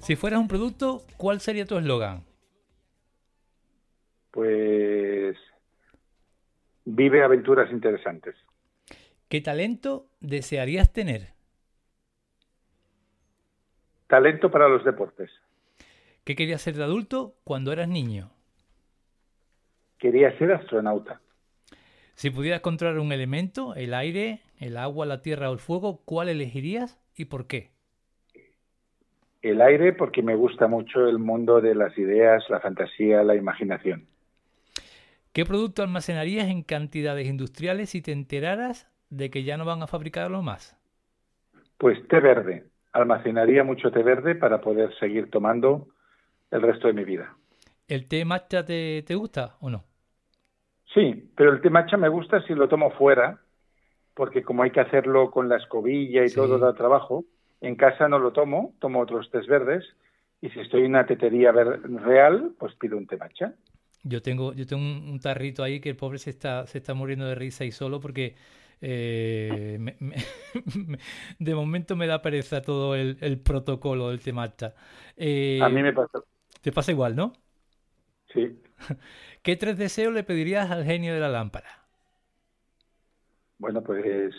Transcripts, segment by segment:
Si fueras un producto, ¿cuál sería tu eslogan? Pues vive aventuras interesantes. ¿Qué talento desearías tener? Talento para los deportes. ¿Qué querías ser de adulto cuando eras niño? Quería ser astronauta. Si pudieras controlar un elemento, el aire, el agua, la tierra o el fuego, ¿cuál elegirías y por qué? El aire porque me gusta mucho el mundo de las ideas, la fantasía, la imaginación. ¿Qué producto almacenarías en cantidades industriales si te enteraras de que ya no van a fabricarlo más? Pues té verde. Almacenaría mucho té verde para poder seguir tomando el resto de mi vida. ¿El té matcha te, te gusta o no? Sí, pero el té matcha me gusta si lo tomo fuera, porque como hay que hacerlo con la escobilla y todo da trabajo, en casa no lo tomo, tomo otros tés verdes, y si estoy en una tetería real, pues pido un té matcha. Yo tengo, yo tengo un, tarrito ahí que el pobre se está, se está muriendo de risa y solo porque eh, de momento me da pereza todo el, protocolo del té matcha. Eh, A mí me pasa. Te pasa igual, ¿no? Sí. ¿Qué tres deseos le pedirías al genio de la lámpara? Bueno, pues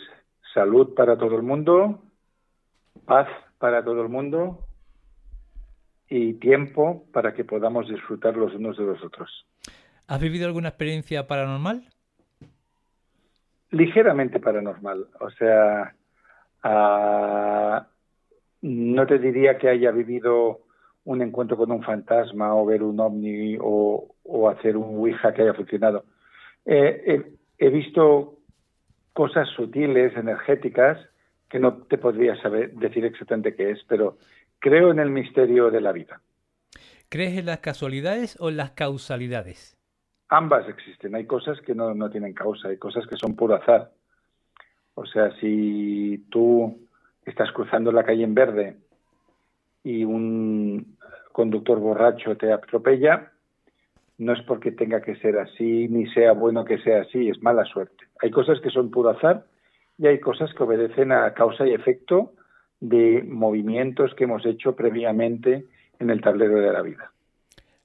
salud para todo el mundo, paz para todo el mundo y tiempo para que podamos disfrutar los unos de los otros. ¿Has vivido alguna experiencia paranormal? Ligeramente paranormal. O sea, ah, no te diría que haya vivido un encuentro con un fantasma o ver un ovni o, hacer un Ouija que haya funcionado. Eh, he, visto cosas sutiles, energéticas, que no te podría saber decir exactamente qué es, pero creo en el misterio de la vida. ¿Crees en las casualidades o en las causalidades? Ambas existen. Hay cosas que no, no tienen causa, hay cosas que son puro azar. O sea, si tú estás cruzando la calle en verde y un conductor borracho te atropella, no es porque tenga que ser así, ni sea bueno que sea así, es mala suerte. Hay cosas que son puro azar y hay cosas que obedecen a causa y efecto de movimientos que hemos hecho previamente en el tablero de la vida.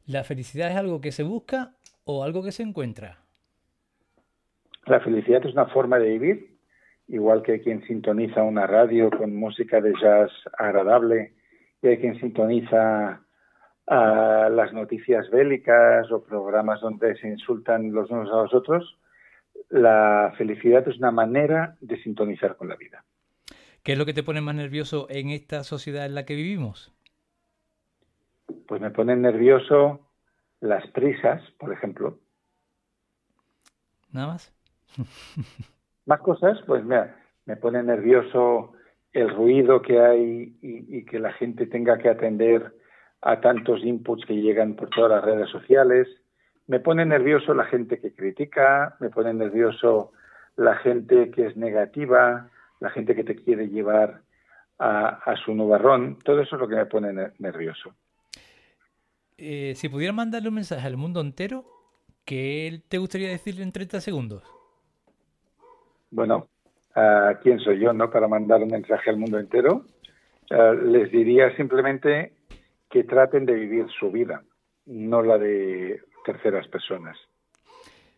¿La felicidad es algo que se busca o algo que se encuentra? La felicidad es una forma de vivir, igual que quien sintoniza una radio con música de jazz agradable y hay quien sintoniza a las noticias bélicas o programas donde se insultan los unos a los otros, la felicidad es una manera de sintonizar con la vida. ¿Qué es lo que te pone más nervioso en esta sociedad en la que vivimos? Pues me ponen nervioso las prisas, por ejemplo. ¿Nada más? más cosas, pues mira, me pone nervioso el ruido que hay y que la gente tenga que atender a tantos inputs que llegan por todas las redes sociales. Me pone nervioso la gente que critica, me pone nervioso la gente que es negativa, la gente que te quiere llevar a, su nubarrón. Todo eso es lo que me pone nervioso. Eh, si pudiera mandarle un mensaje al mundo entero, ¿qué te gustaría decirle en 30 segundos? Bueno, ¿quién soy yo no para mandar un mensaje al mundo entero? les diría simplemente que traten de vivir su vida, no la de terceras personas.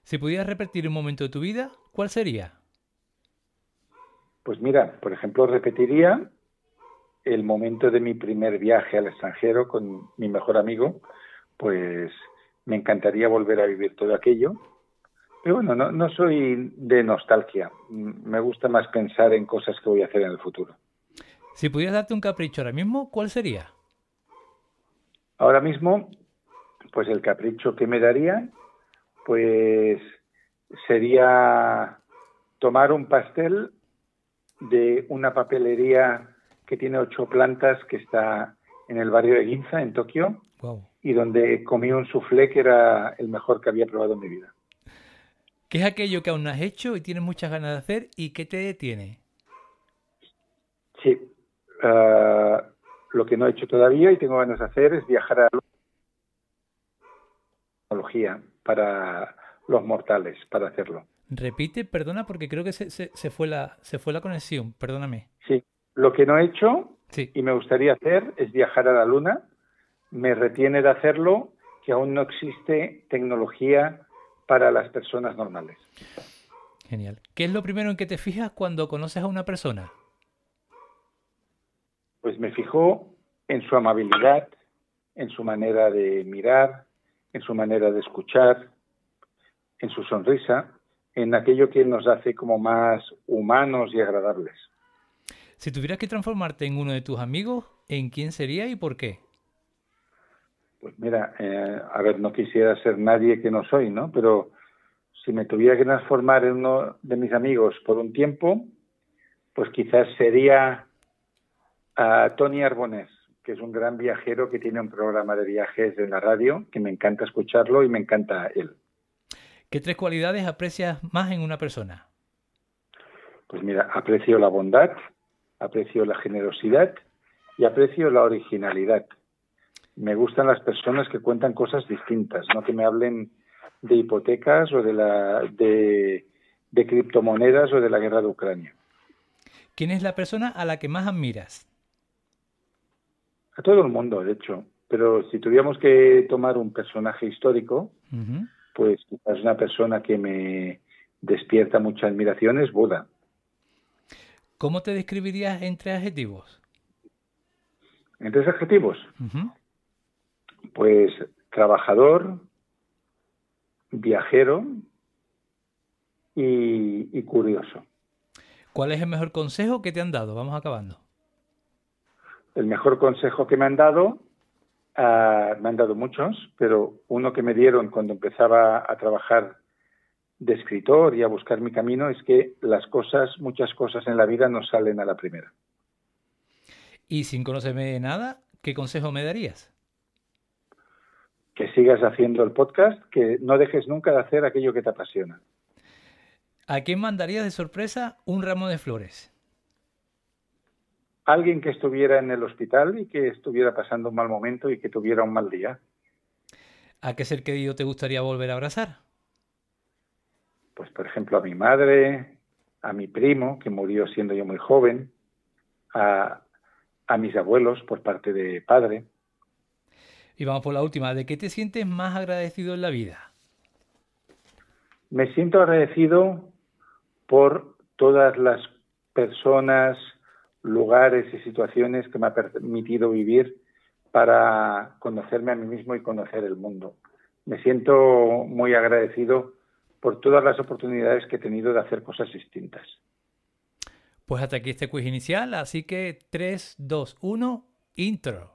Si pudieras repetir un momento de tu vida, ¿cuál sería? Pues mira, por ejemplo, repetiría el momento de mi primer viaje al extranjero con mi mejor amigo, pues me encantaría volver a vivir todo aquello. Pero bueno, no, no soy de nostalgia, me gusta más pensar en cosas que voy a hacer en el futuro. Si pudieras darte un capricho ahora mismo, ¿cuál sería? Ahora mismo, pues el capricho que me daría, pues sería tomar un pastel de una papelería que tiene ocho plantas que está en el barrio de Ginza, en Tokio, y donde comí un soufflé que era el mejor que había probado en mi vida. ¿Qué es aquello que aún no has hecho y tienes muchas ganas de hacer y qué te detiene? Sí, uh, lo que no he hecho todavía y tengo ganas de hacer es viajar a la tecnología para los mortales, para hacerlo. Repite, perdona, porque creo que se, se, fue, la, se fue la conexión, perdóname. Sí, lo que no he hecho y me gustaría hacer es viajar a la Luna. Me retiene de hacerlo que aún no existe tecnología para las personas normales. Genial. ¿Qué es lo primero en que te fijas cuando conoces a una persona? Pues me fijo en su amabilidad, en su manera de mirar, en su manera de escuchar, en su sonrisa, en aquello que nos hace como más humanos y agradables. Si tuvieras que transformarte en uno de tus amigos, ¿en quién sería y por qué? Pues mira, eh, a ver, no quisiera ser nadie que no soy, ¿no? Pero si me tuviera que transformar en uno de mis amigos por un tiempo, pues quizás sería a Tony Arbonés, que es un gran viajero que tiene un programa de viajes en la radio, que me encanta escucharlo y me encanta él. ¿Qué tres cualidades aprecias más en una persona? Pues mira, aprecio la bondad, aprecio la generosidad y aprecio la originalidad. Me gustan las personas que cuentan cosas distintas, no que me hablen de hipotecas o de la de, de criptomonedas o de la guerra de Ucrania. ¿Quién es la persona a la que más admiras? A todo el mundo, de hecho. Pero si tuviéramos que tomar un personaje histórico, pues es una persona que me despierta mucha admiración es Buda. ¿Cómo te describirías en tres adjetivos? ¿En tres adjetivos? Pues trabajador, viajero y, curioso. ¿Cuál es el mejor consejo que te han dado? Vamos acabando. El mejor consejo que me han dado, ah, me han dado muchos, pero uno que me dieron cuando empezaba a trabajar de escritor y a buscar mi camino es que las cosas, muchas cosas en la vida no salen a la primera. Y sin conocerme nada, ¿qué consejo me darías? Que sigas haciendo el podcast, que no dejes nunca de hacer aquello que te apasiona. ¿A quién mandarías de sorpresa un ramo de flores? Alguien que estuviera en el hospital y que estuviera pasando un mal momento y que tuviera un mal día. ¿A qué ser querido te gustaría volver a abrazar? pues por ejemplo a mi madre, a mi primo, que murió siendo yo muy joven, a, a mis abuelos por parte de padre. Y vamos por la última, ¿de qué te sientes más agradecido en la vida? Me siento agradecido por todas las personas, lugares y situaciones que me ha permitido vivir para conocerme a mí mismo y conocer el mundo. Me siento muy agradecido por todas las oportunidades que he tenido de hacer cosas distintas. Pues hasta aquí este quiz inicial, así que 3, 2, 1, intro.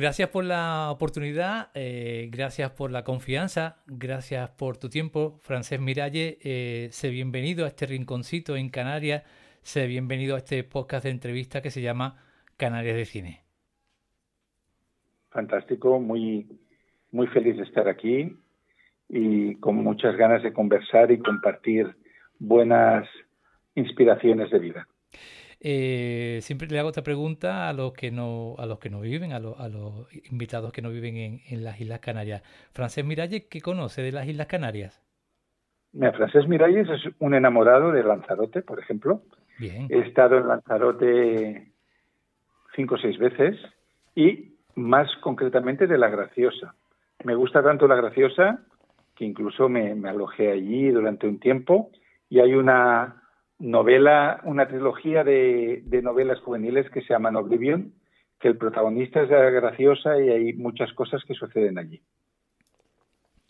Gracias por la oportunidad, eh, gracias por la confianza, gracias por tu tiempo. Francés Miralle, eh, sé bienvenido a este rinconcito en Canarias, sé bienvenido a este podcast de entrevista que se llama Canarias de Cine. Fantástico, muy, muy feliz de estar aquí y con muchas ganas de conversar y compartir buenas inspiraciones de vida. Eh, siempre le hago esta pregunta a los que no, a los que no viven, a, los invitados que no viven en, las Islas Canarias. Francés Miralles, ¿qué conoce de las Islas Canarias? Mira, Francés Miralles es un enamorado de Lanzarote, por ejemplo. Bien. He estado en Lanzarote cinco o seis veces y más concretamente de La Graciosa. Me gusta tanto La Graciosa que incluso me, me alojé allí durante un tiempo y hay una novela, una trilogía de, novelas juveniles que se llaman Oblivion, que el protagonista es graciosa y hay muchas cosas que suceden allí.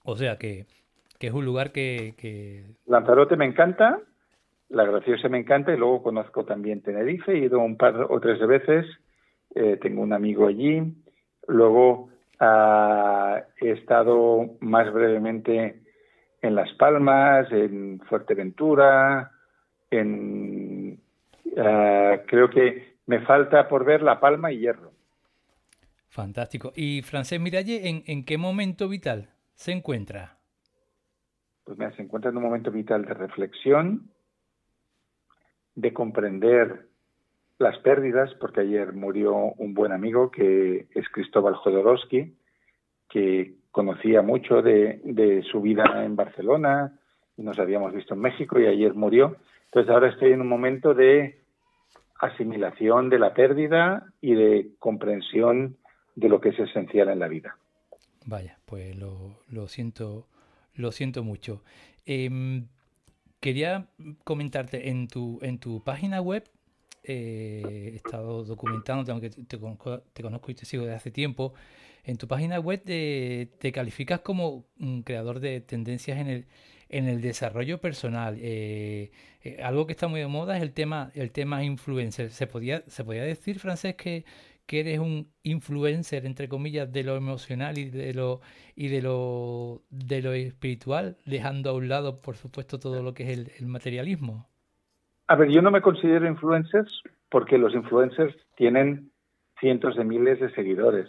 O sea que, es un lugar que, Lanzarote me encanta, la graciosa me encanta y luego conozco también Tenerife, he ido un par o tres veces, eh, tengo un amigo allí, luego ah, he estado más brevemente en Las Palmas, en Fuerteventura, en, eh, creo que me falta por ver La Palma y Hierro. Fantástico. ¿Y Francés Miralle, en, en qué momento vital se encuentra? Pues mira, se encuentra en un momento vital de reflexión, de comprender las pérdidas, porque ayer murió un buen amigo que es Cristóbal Jodorowsky, que conocía mucho de, de su vida en Barcelona, y nos habíamos visto en México y ayer murió. Entonces ahora estoy en un momento de asimilación de la pérdida y de comprensión de lo que es esencial en la vida. Vaya, pues lo, lo siento, lo siento mucho. Em, quería comentarte en tu, en tu página web. Eh, he estado documentando, aunque te, conozco, te conozco y te sigo desde hace tiempo. En tu página web te, te calificas como un creador de tendencias en el, en el desarrollo personal. Eh, eh, algo que está muy de moda es el tema, el tema influencer. ¿Se podía, se podía decir, Francés, que, eres un influencer, entre comillas, de lo emocional y de lo, y de lo, de lo espiritual, dejando a un lado, por supuesto, todo lo que es el, materialismo? A ver, yo no me considero influencers porque los influencers tienen cientos de miles de seguidores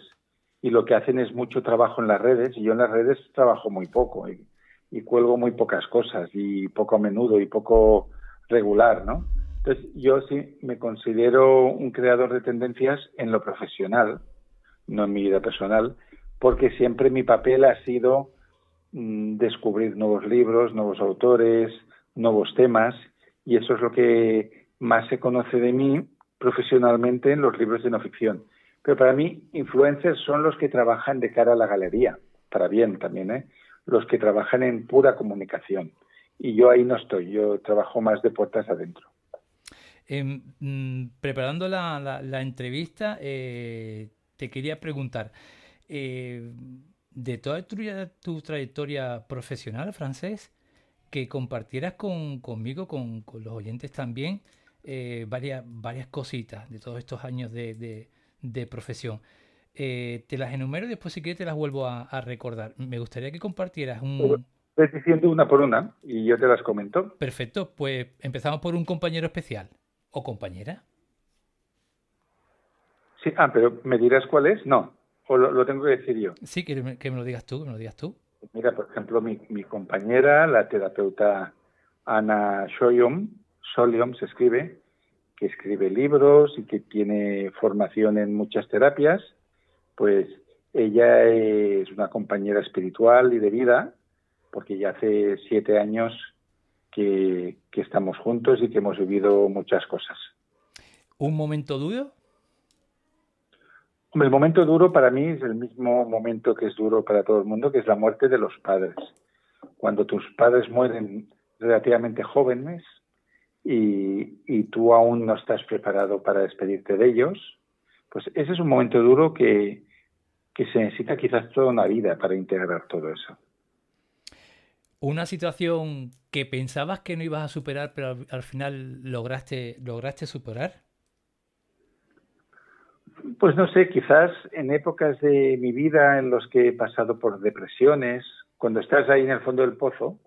y lo que hacen es mucho trabajo en las redes y yo en las redes trabajo muy poco y cuelgo muy pocas cosas y poco a menudo y poco regular, ¿no? Entonces yo sí me considero un creador de tendencias en lo profesional, no en mi vida personal, porque siempre mi papel ha sido mm, descubrir nuevos libros, nuevos autores, nuevos temas y eso es lo que más se conoce de mí profesionalmente en los libros de no ficción. Pero para mí, influencers son los que trabajan de cara a la galería, para bien también, ¿eh? los que trabajan en pura comunicación. Y yo ahí no estoy, yo trabajo más de puertas adentro. Em, mm, preparando la, la, entrevista, eh, te quería preguntar, eh, de toda tu, trayectoria profesional, francés, que compartieras con, conmigo, con, los oyentes también, eh, varias, cositas de todos estos años de profesión. Eh, te las enumero y después si quieres te las vuelvo a, recordar. Me gustaría que compartieras un... Estoy diciendo una por una y yo te las comento. Perfecto, pues empezamos por un compañero especial o compañera. Sí, ah, pero ¿me dirás cuál es? No, o lo, tengo que decir yo. Sí, que me, que me, lo digas tú, que me lo digas tú. Mira, por ejemplo, mi, mi compañera, la terapeuta Ana Shoyom, Soliom se escribe, que escribe libros y que tiene formación en muchas terapias pues ella es una compañera espiritual y de vida, porque ya hace siete años que, estamos juntos y que hemos vivido muchas cosas. ¿Un momento duro? el momento duro para mí es el mismo momento que es duro para todo el mundo, que es la muerte de los padres. Cuando tus padres mueren relativamente jóvenes y, y tú aún no estás preparado para despedirte de ellos, pues ese es un momento duro que, se necesita quizás toda una vida para integrar todo eso. Una situación que pensabas que no ibas a superar, pero al, final lograste, lograste superar. Pues no sé, quizás en épocas de mi vida en los que he pasado por depresiones, cuando estás ahí en el fondo del pozo,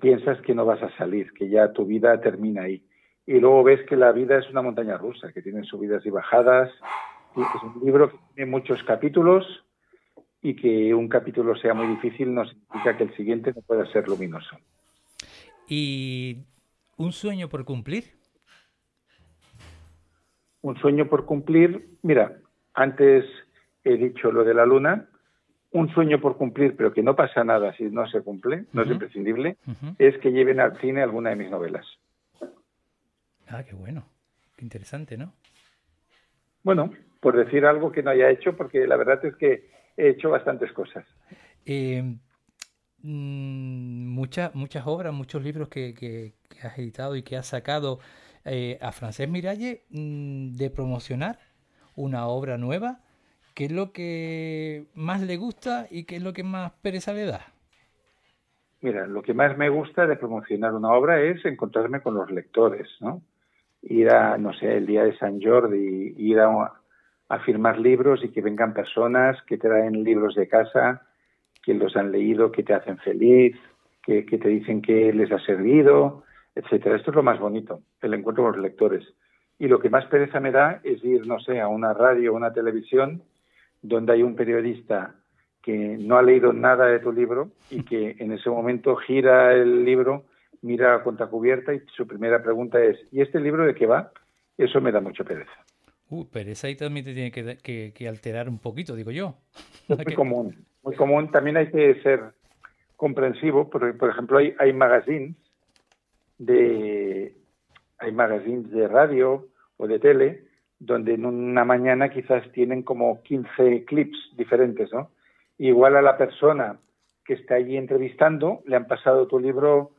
piensas que no vas a salir, que ya tu vida termina ahí. Y luego ves que la vida es una montaña rusa, que tiene subidas y bajadas, es un libro que tiene muchos capítulos y que un capítulo sea muy difícil no significa que el siguiente no pueda ser luminoso. ¿Y un sueño por cumplir? Un sueño por cumplir, mira, antes he dicho lo de la luna, un sueño por cumplir, pero que no pasa nada si no se cumple, no es imprescindible, es que lleven al cine alguna de mis novelas. Ah, qué bueno, qué interesante, ¿no? Bueno, por decir algo que no haya hecho, porque la verdad es que he hecho bastantes cosas. Eh, mm, muchas, muchas obras, muchos libros que, has editado y que has sacado eh, a Francés Miralle mm, de promocionar una obra nueva. ¿Qué es lo que más le gusta y qué es lo que más pereza le da? Mira, lo que más me gusta de promocionar una obra es encontrarme con los lectores, ¿no? Ir a, no sé, el día de San Jordi, ir a, firmar libros y que vengan personas que traen libros de casa, que los han leído, que te hacen feliz, que, te dicen que les ha servido, etcétera. Esto es lo más bonito, el encuentro con los lectores. Y lo que más pereza me da es ir, no sé, a una radio o una televisión donde hay un periodista que no ha leído nada de tu libro y que en ese momento gira el libro, mira a cuenta cubierta y su primera pregunta es ¿y este libro de qué va? Eso me da mucha pereza. Uh, pereza ahí también te tiene que, alterar un poquito, digo yo. Es muy común, muy común. También hay que ser comprensivo, porque, por ejemplo, hay, hay magazines de hay magazines de radio o de tele donde en una mañana quizás tienen como 15 clips diferentes, ¿no? Igual a la persona que está allí entrevistando le han pasado tu libro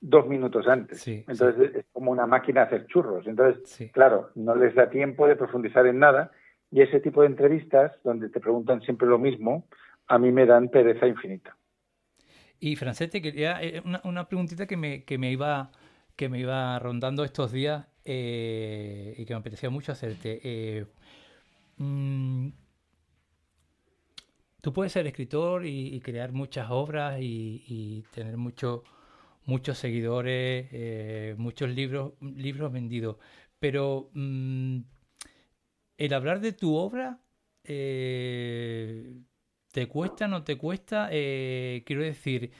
dos minutos antes. Entonces es como una máquina de hacer churros. Entonces, claro, no les da tiempo de profundizar en nada y ese tipo de entrevistas donde te preguntan siempre lo mismo, a mí me dan pereza infinita. Y Francete, quería eh, una, una preguntita que me, que me iba que me iba rondando estos días eh, y que me apetecía mucho hacerte. Eh, mm, tú puedes ser escritor y, crear muchas obras y, tener mucho, muchos seguidores, eh, muchos libros, libros vendidos, pero mm, el hablar de tu obra, ¿te cuesta, no te cuesta? quiero decir,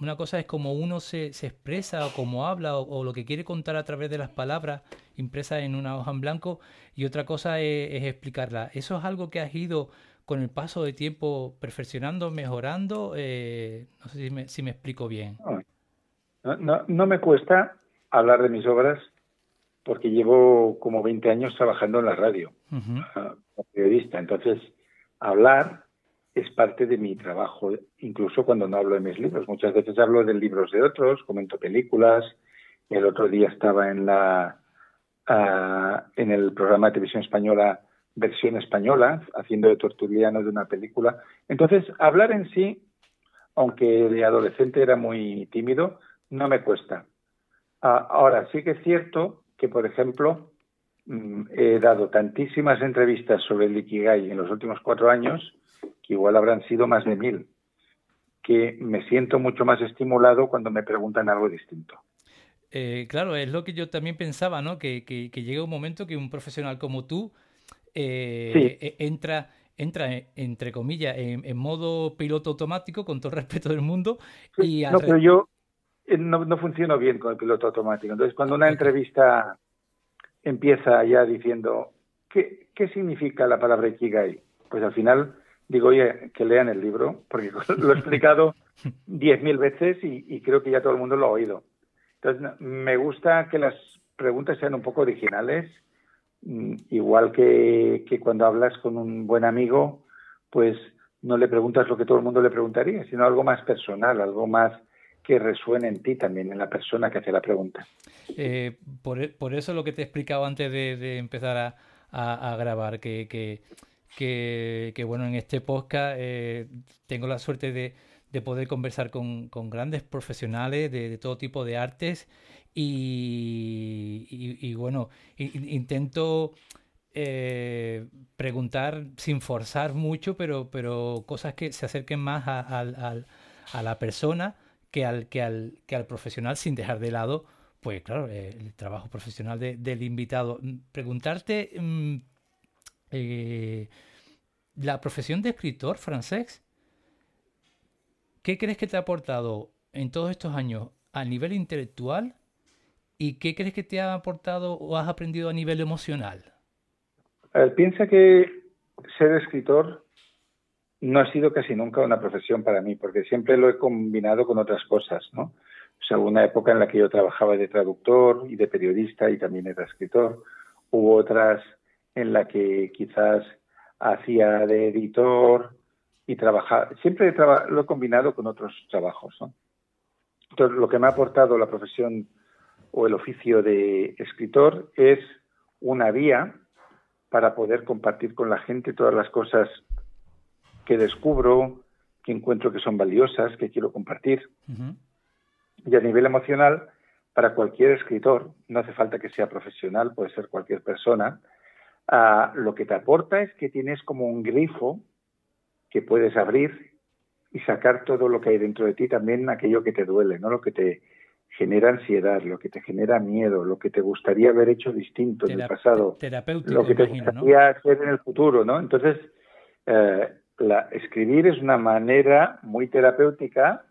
una cosa es como uno se, se expresa o cómo habla o, lo que quiere contar a través de las palabras impresas en una hoja en blanco y otra cosa es, explicarla. ¿Eso es algo que has ido con el paso de tiempo perfeccionando, mejorando? Eh, no sé si me, si me explico bien. No, no, me cuesta hablar de mis obras porque llevo como 20 años trabajando en la radio ah, como periodista. Entonces, hablar es parte de mi trabajo, incluso cuando no hablo de mis libros. Muchas veces hablo de libros de otros, comento películas. El otro día estaba en la ah, en el programa de televisión española versión española, haciendo de torturiano de una película. Entonces, hablar en sí, aunque de adolescente era muy tímido, no me cuesta. Ah, ahora, sí que es cierto que, por ejemplo, mm, he dado tantísimas entrevistas sobre el Ikigai en los últimos cuatro años que igual habrán sido más de mil, que me siento mucho más estimulado cuando me preguntan algo distinto. Eh, claro, es lo que yo también pensaba, ¿no? Que, que, llega un momento que un profesional como tú eh, e, entra, entra, entre comillas, en, modo piloto automático, con todo el respeto del mundo. Y no, pero yo eh, no, no funciono bien con el piloto automático. Entonces, cuando una entrevista empieza ya diciendo, ¿qué, qué significa la palabra Ikigai? Pues al final digo, oye, que lean el libro, porque lo he explicado diez mil veces y, creo que ya todo el mundo lo ha oído. Entonces, me gusta que las preguntas sean un poco originales, mm, igual que, que cuando hablas con un buen amigo, pues no le preguntas lo que todo el mundo le preguntaría, sino algo más personal, algo más que resuene en ti también, en la persona que hace la pregunta. Eh, por, por, eso lo que te he explicado antes de, empezar a, a, grabar, que, que que, bueno, en este podcast eh, tengo la suerte de, poder conversar con, grandes profesionales de, todo tipo de artes y, bueno, intento eh, preguntar sin forzar mucho, pero, pero cosas que se acerquen más a, la persona que al, que, al, que al profesional sin dejar de lado, pues claro, el trabajo profesional del invitado. Preguntarte... Eh, la profesión de escritor francés, ¿qué crees que te ha aportado en todos estos años a nivel intelectual ¿Y qué crees que te ha aportado o has aprendido a nivel emocional? piensa que ser escritor no ha sido casi nunca una profesión para mí, porque siempre lo he combinado con otras cosas, ¿no? O sea, una época en la que yo trabajaba de traductor y de periodista y también era escritor. Hubo otras en la que quizás hacía de editor y trabajaba. Siempre lo he combinado con otros trabajos, ¿no? Entonces, lo que me ha aportado la profesión o el oficio de escritor es una vía para poder compartir con la gente todas las cosas que descubro, que encuentro que son valiosas, que quiero compartir. Y a nivel emocional, para cualquier escritor, no hace falta que sea profesional, puede ser cualquier persona, ah, lo que te aporta es que tienes como un grifo que puedes abrir y sacar todo lo que hay dentro de ti, también aquello que te duele, ¿no? Lo que te genera ansiedad, lo que te genera miedo, lo que te gustaría haber hecho distinto en el pasado, lo que te gustaría hacer en el futuro, ¿no? Entonces, eh, la, escribir es una manera muy terapéutica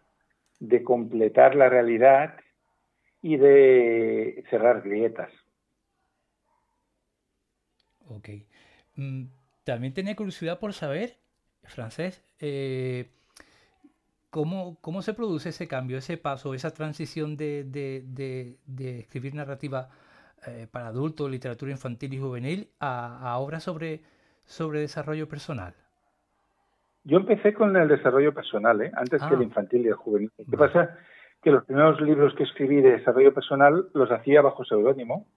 de completar la realidad y de cerrar grietas. Ok. Mm, también tenía curiosidad por saber, francés, eh, ¿cómo, ¿cómo, se produce ese cambio, ese paso, esa transición de, de, escribir narrativa eh, para adultos, literatura infantil y juvenil, a, a obras sobre, sobre desarrollo personal? Yo empecé con el desarrollo personal, ¿eh? antes que el ah. infantil y el juvenil. ¿Qué pasa? Que los primeros libros que escribí de desarrollo personal los hacía bajo seudónimo,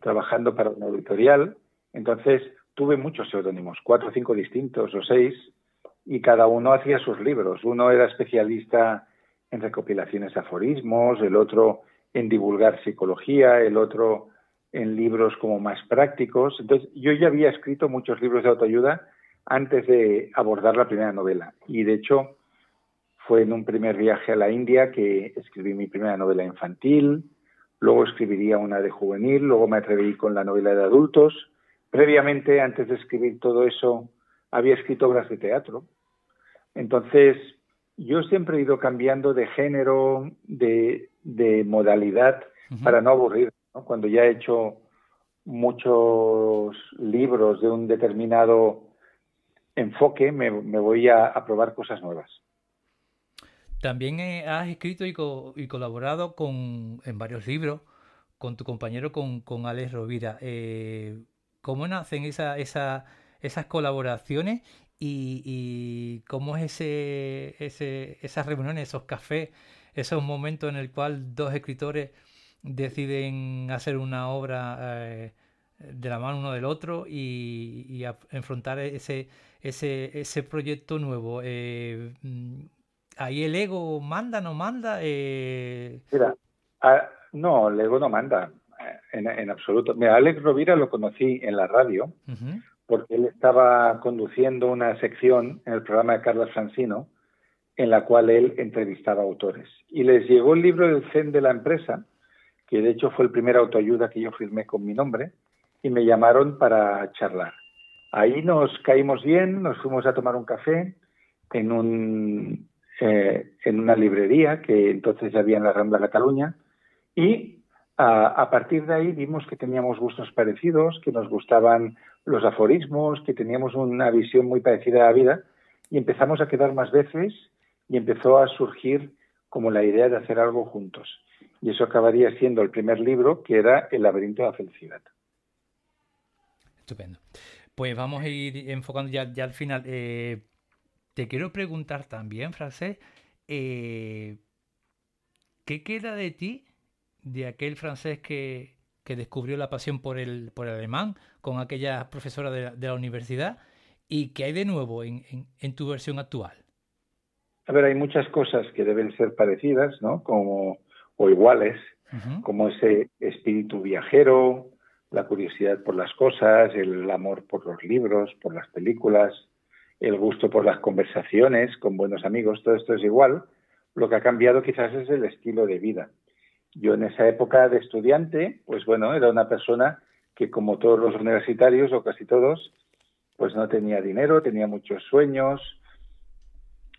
trabajando para una editorial. Entonces tuve muchos seudónimos, cuatro o cinco distintos o seis, y cada uno hacía sus libros. Uno era especialista en recopilaciones de aforismos, el otro en divulgar psicología, el otro en libros como más prácticos. Entonces yo ya había escrito muchos libros de autoayuda antes de abordar la primera novela. Y de hecho, fue en un primer viaje a la India que escribí mi primera novela infantil, luego escribiría una de juvenil, luego me atreví con la novela de adultos. Previamente, antes de escribir todo eso, había escrito obras de teatro. Entonces, yo siempre he ido cambiando de género, de, modalidad, para no aburrir. Cuando ya he hecho muchos libros de un determinado enfoque, me, voy a, probar cosas nuevas. También eh, has escrito y, colaborado con, en varios libros con tu compañero, con, con Alex Rovira. Eh, ¿Cómo nacen esa, esa, esas colaboraciones y, cómo es ese, ese, esas reuniones, esos cafés, esos momentos en el cual dos escritores deciden hacer una obra eh, de la mano uno del otro y, enfrentar ese, ese, ese proyecto nuevo. Eh, mm, ahí el ego manda, no manda. Eh... Mira, no, el ego no manda en, en, absoluto. Mira, Alex Rovira lo conocí en la radio porque él estaba conduciendo una sección en el programa de Carlos Francino en la cual él entrevistaba autores. Y les llegó el libro del Zen de la empresa, que de hecho fue el primer autoayuda que yo firmé con mi nombre, y me llamaron para charlar. Ahí nos caímos bien, nos fuimos a tomar un café en, un, eh, en una librería que entonces ya había en la Rambla Cataluña y a, partir de ahí vimos que teníamos gustos parecidos, que nos gustaban los aforismos, que teníamos una visión muy parecida a la vida y empezamos a quedar más veces y empezó a surgir como la idea de hacer algo juntos. Y eso acabaría siendo el primer libro, que era El laberinto de la felicidad. Estupendo. Pues vamos a ir enfocando ya, al final. Eh, te quiero preguntar también, francés, eh, ¿qué queda de ti, de aquel francés que, descubrió la pasión por el, por el alemán con aquella profesora de la, universidad? ¿Y qué hay de nuevo en, tu versión actual? A ver, hay muchas cosas que deben ser parecidas, ¿no? Como, o iguales, como ese espíritu viajero, la curiosidad por las cosas, el amor por los libros, por las películas, el gusto por las conversaciones con buenos amigos, todo esto es igual. Lo que ha cambiado quizás es el estilo de vida. Yo en esa época de estudiante, pues bueno, era una persona que como todos los universitarios o casi todos, pues no tenía dinero, tenía muchos sueños,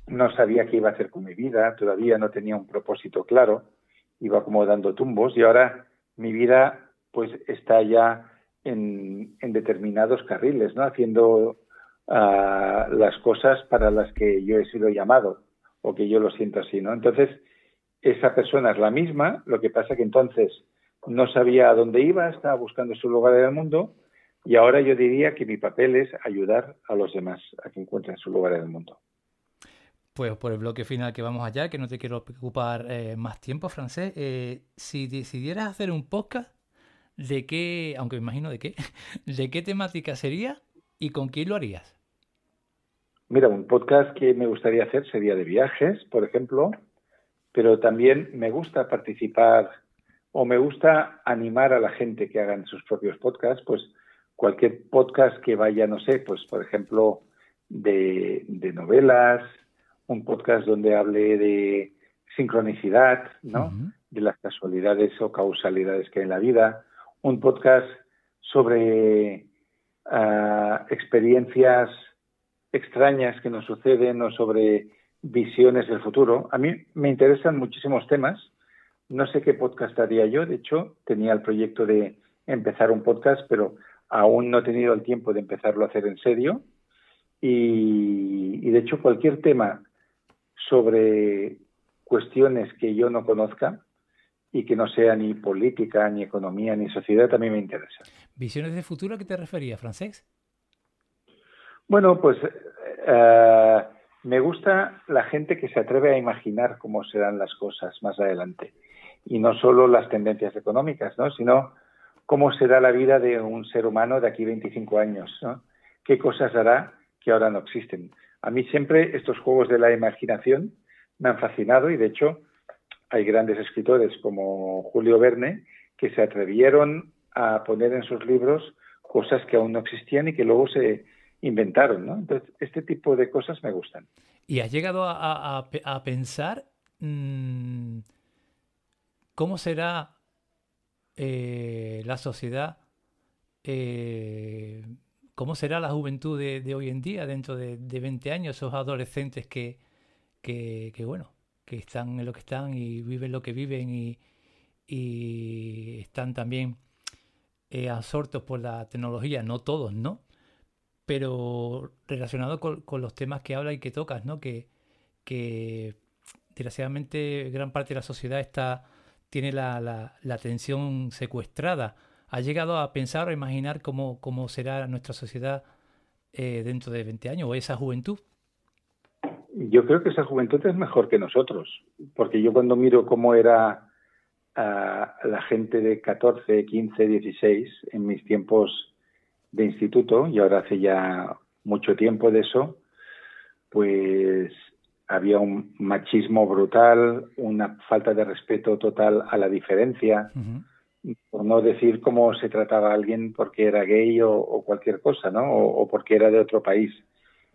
no sabía qué iba a hacer con mi vida, todavía no tenía un propósito claro, iba como dando tumbos y ahora mi vida pues está ya en, determinados carriles, ¿no? Haciendo ah, las cosas para las que yo he sido llamado o que yo lo siento así, ¿no? Entonces, esa persona es la misma, lo que pasa que entonces no sabía a dónde iba, estaba buscando su lugar en el mundo y ahora yo diría que mi papel es ayudar a los demás a que encuentren su lugar en el mundo. Pues por el bloque final que vamos allá, que no te quiero ocupar eh, más tiempo, francés, eh, si decidieras hacer un podcast, ¿de qué, aunque me imagino de qué, de qué temática sería y con quién lo harías? Mira, un podcast que me gustaría hacer sería de viajes, por ejemplo, pero también me gusta participar o me gusta animar a la gente que hagan sus propios podcasts, pues cualquier podcast que vaya, no sé, pues por ejemplo, de, novelas, un podcast donde hable de sincronicidad, ¿no? De las casualidades o causalidades que hay en la vida, un podcast sobre ah, experiencias extrañas que nos suceden o sobre visiones del futuro. A mí me interesan muchísimos temas. No sé qué podcast haría yo. De hecho, tenía el proyecto de empezar un podcast, pero aún no he tenido el tiempo de empezarlo a hacer en serio. Y, de hecho, cualquier tema sobre cuestiones que yo no conozca y que no sea ni política, ni economía, ni sociedad, también me interesa. ¿Visiones de futuro a qué te referías, Francés? Bueno, pues eh, me gusta la gente que se atreve a imaginar cómo serán las cosas más adelante. Y no solo las tendencias económicas, ¿no? sino cómo será la vida de un ser humano de aquí 25 años. ¿no? ¿Qué cosas hará que ahora no existen? A mí siempre estos juegos de la imaginación me han fascinado y de hecho hay grandes escritores como Julio Verne que se atrevieron a poner en sus libros cosas que aún no existían y que luego se inventaron, ¿no? Entonces, este tipo de cosas me gustan. ¿Y has llegado a, pensar mm, cómo será eh, la sociedad, eh, cómo será la juventud de, hoy en día, dentro de, 20 años, esos adolescentes que, que, bueno, que están en lo que están y viven lo que viven y, están también eh, absortos por la tecnología, no todos, ¿no? Pero relacionado con, los temas que habla y que tocas, ¿no? Que, desgraciadamente gran parte de la sociedad está, tiene la, la, atención secuestrada. ¿Ha llegado a pensar o a imaginar cómo, cómo será nuestra sociedad eh, dentro de 20 años o esa juventud? Yo creo que esa juventud es mejor que nosotros, porque yo cuando miro cómo era ah, la gente de 14, 15, 16 en mis tiempos de instituto y ahora hace ya mucho tiempo de eso, pues había un machismo brutal, una falta de respeto total a la diferencia, por no decir cómo se trataba a alguien porque era gay o, cualquier cosa, ¿no? O, porque era de otro país.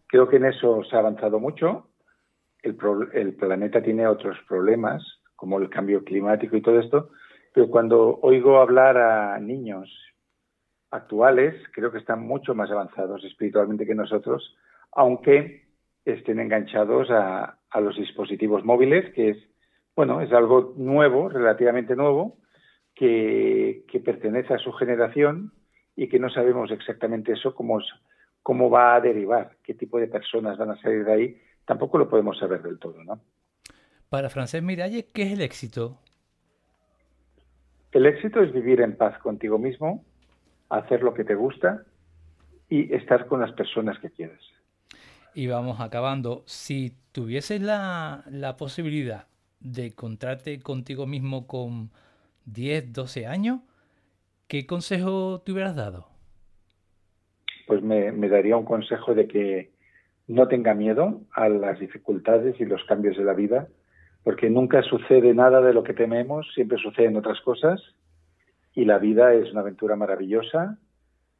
Creo que en eso se ha avanzado mucho. El, el planeta tiene otros problemas, como el cambio climático y todo esto, pero cuando oigo hablar a niños actuales creo que están mucho más avanzados espiritualmente que nosotros, aunque estén enganchados a, los dispositivos móviles, que es, bueno, es algo nuevo, relativamente nuevo, que, pertenece a su generación y que no sabemos exactamente eso, cómo, cómo va a derivar, qué tipo de personas van a salir de ahí, tampoco lo podemos saber del todo, ¿no? Para Francés Miralles, ¿qué es el éxito? El éxito es vivir en paz contigo mismo, hacer lo que te gusta y estar con las personas que quieres. Y vamos acabando. Si tuvieses la, la posibilidad de encontrarte contigo mismo con 10, 12 años, ¿qué consejo te hubieras dado? Pues me, me, daría un consejo de que no tenga miedo a las dificultades y los cambios de la vida, porque nunca sucede nada de lo que tememos, siempre suceden otras cosas y la vida es una aventura maravillosa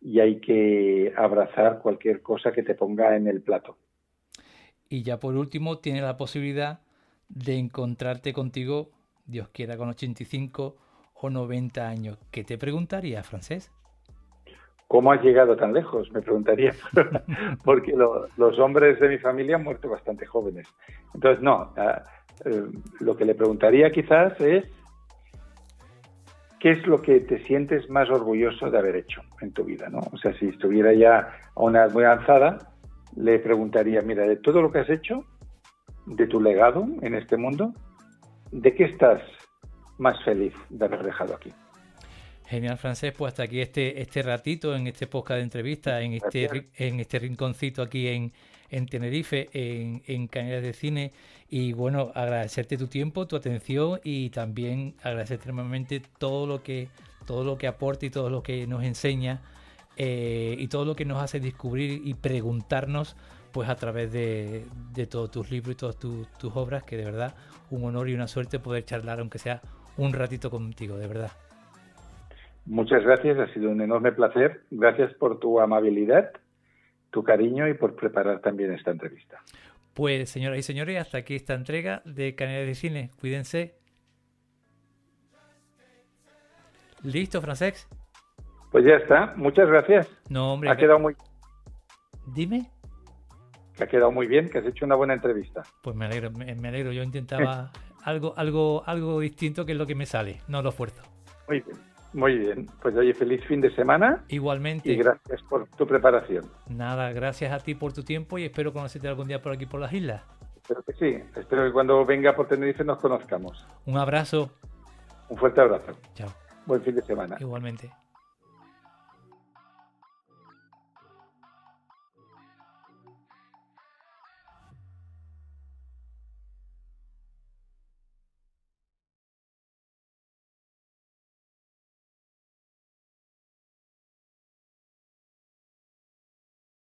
y hay que abrazar cualquier cosa que te ponga en el plato. Y ya por último, tiene la posibilidad de encontrarte contigo, Dios quiera, con 85 o 90 años. ¿Qué te preguntaría, Francés? ¿Cómo has llegado tan lejos? Me preguntaría, porque los hombres de mi familia han muerto bastante jóvenes. Entonces, no, ah, eh, lo que le preguntaría quizás es ¿qué es lo que te sientes más orgulloso de haber hecho en tu vida? ¿no? O sea, si estuviera ya a una edad muy avanzada, le preguntaría, mira, de todo lo que has hecho, de tu legado en este mundo, ¿de qué estás más feliz de haber dejado aquí? Genial, Francés. Pues hasta aquí este, este ratito en este podcast de entrevista, en este, en este rinconcito aquí en, en Tenerife, en, en Cañas de Cine. Y bueno, agradecerte tu tiempo, tu atención y también agradecerte enormemente todo lo que, todo lo que aporta y todo lo que nos enseña eh, y todo lo que nos hace descubrir y preguntarnos pues a través de, de todos tus libros y todas tus obras, que de verdad un honor y una suerte poder charlar, aunque sea un ratito contigo, de verdad. Muchas gracias, ha sido un enorme placer. Gracias por tu amabilidad, tu cariño y por preparar también esta entrevista. Pues, señoras y señores, hasta aquí esta entrega de Canales de Cine. Cuídense. ¿Listo, Francesc? Pues ya está. Muchas gracias. No, hombre. Ha quedado muy. Dime. Que ha quedado muy bien, que has hecho una buena entrevista. Pues me alegro, me, alegro. Yo intentaba algo, algo, algo distinto que es lo que me sale. No lo esfuerzo. Muy bien. Muy bien, pues oye, feliz fin de semana. Igualmente. Y gracias por tu preparación. Nada, gracias a ti por tu tiempo y espero conocerte algún día por aquí por las islas. Espero que sí, espero que cuando venga por Tenerife nos conozcamos. Un abrazo. Un fuerte abrazo. Chao. Buen fin de semana. Igualmente.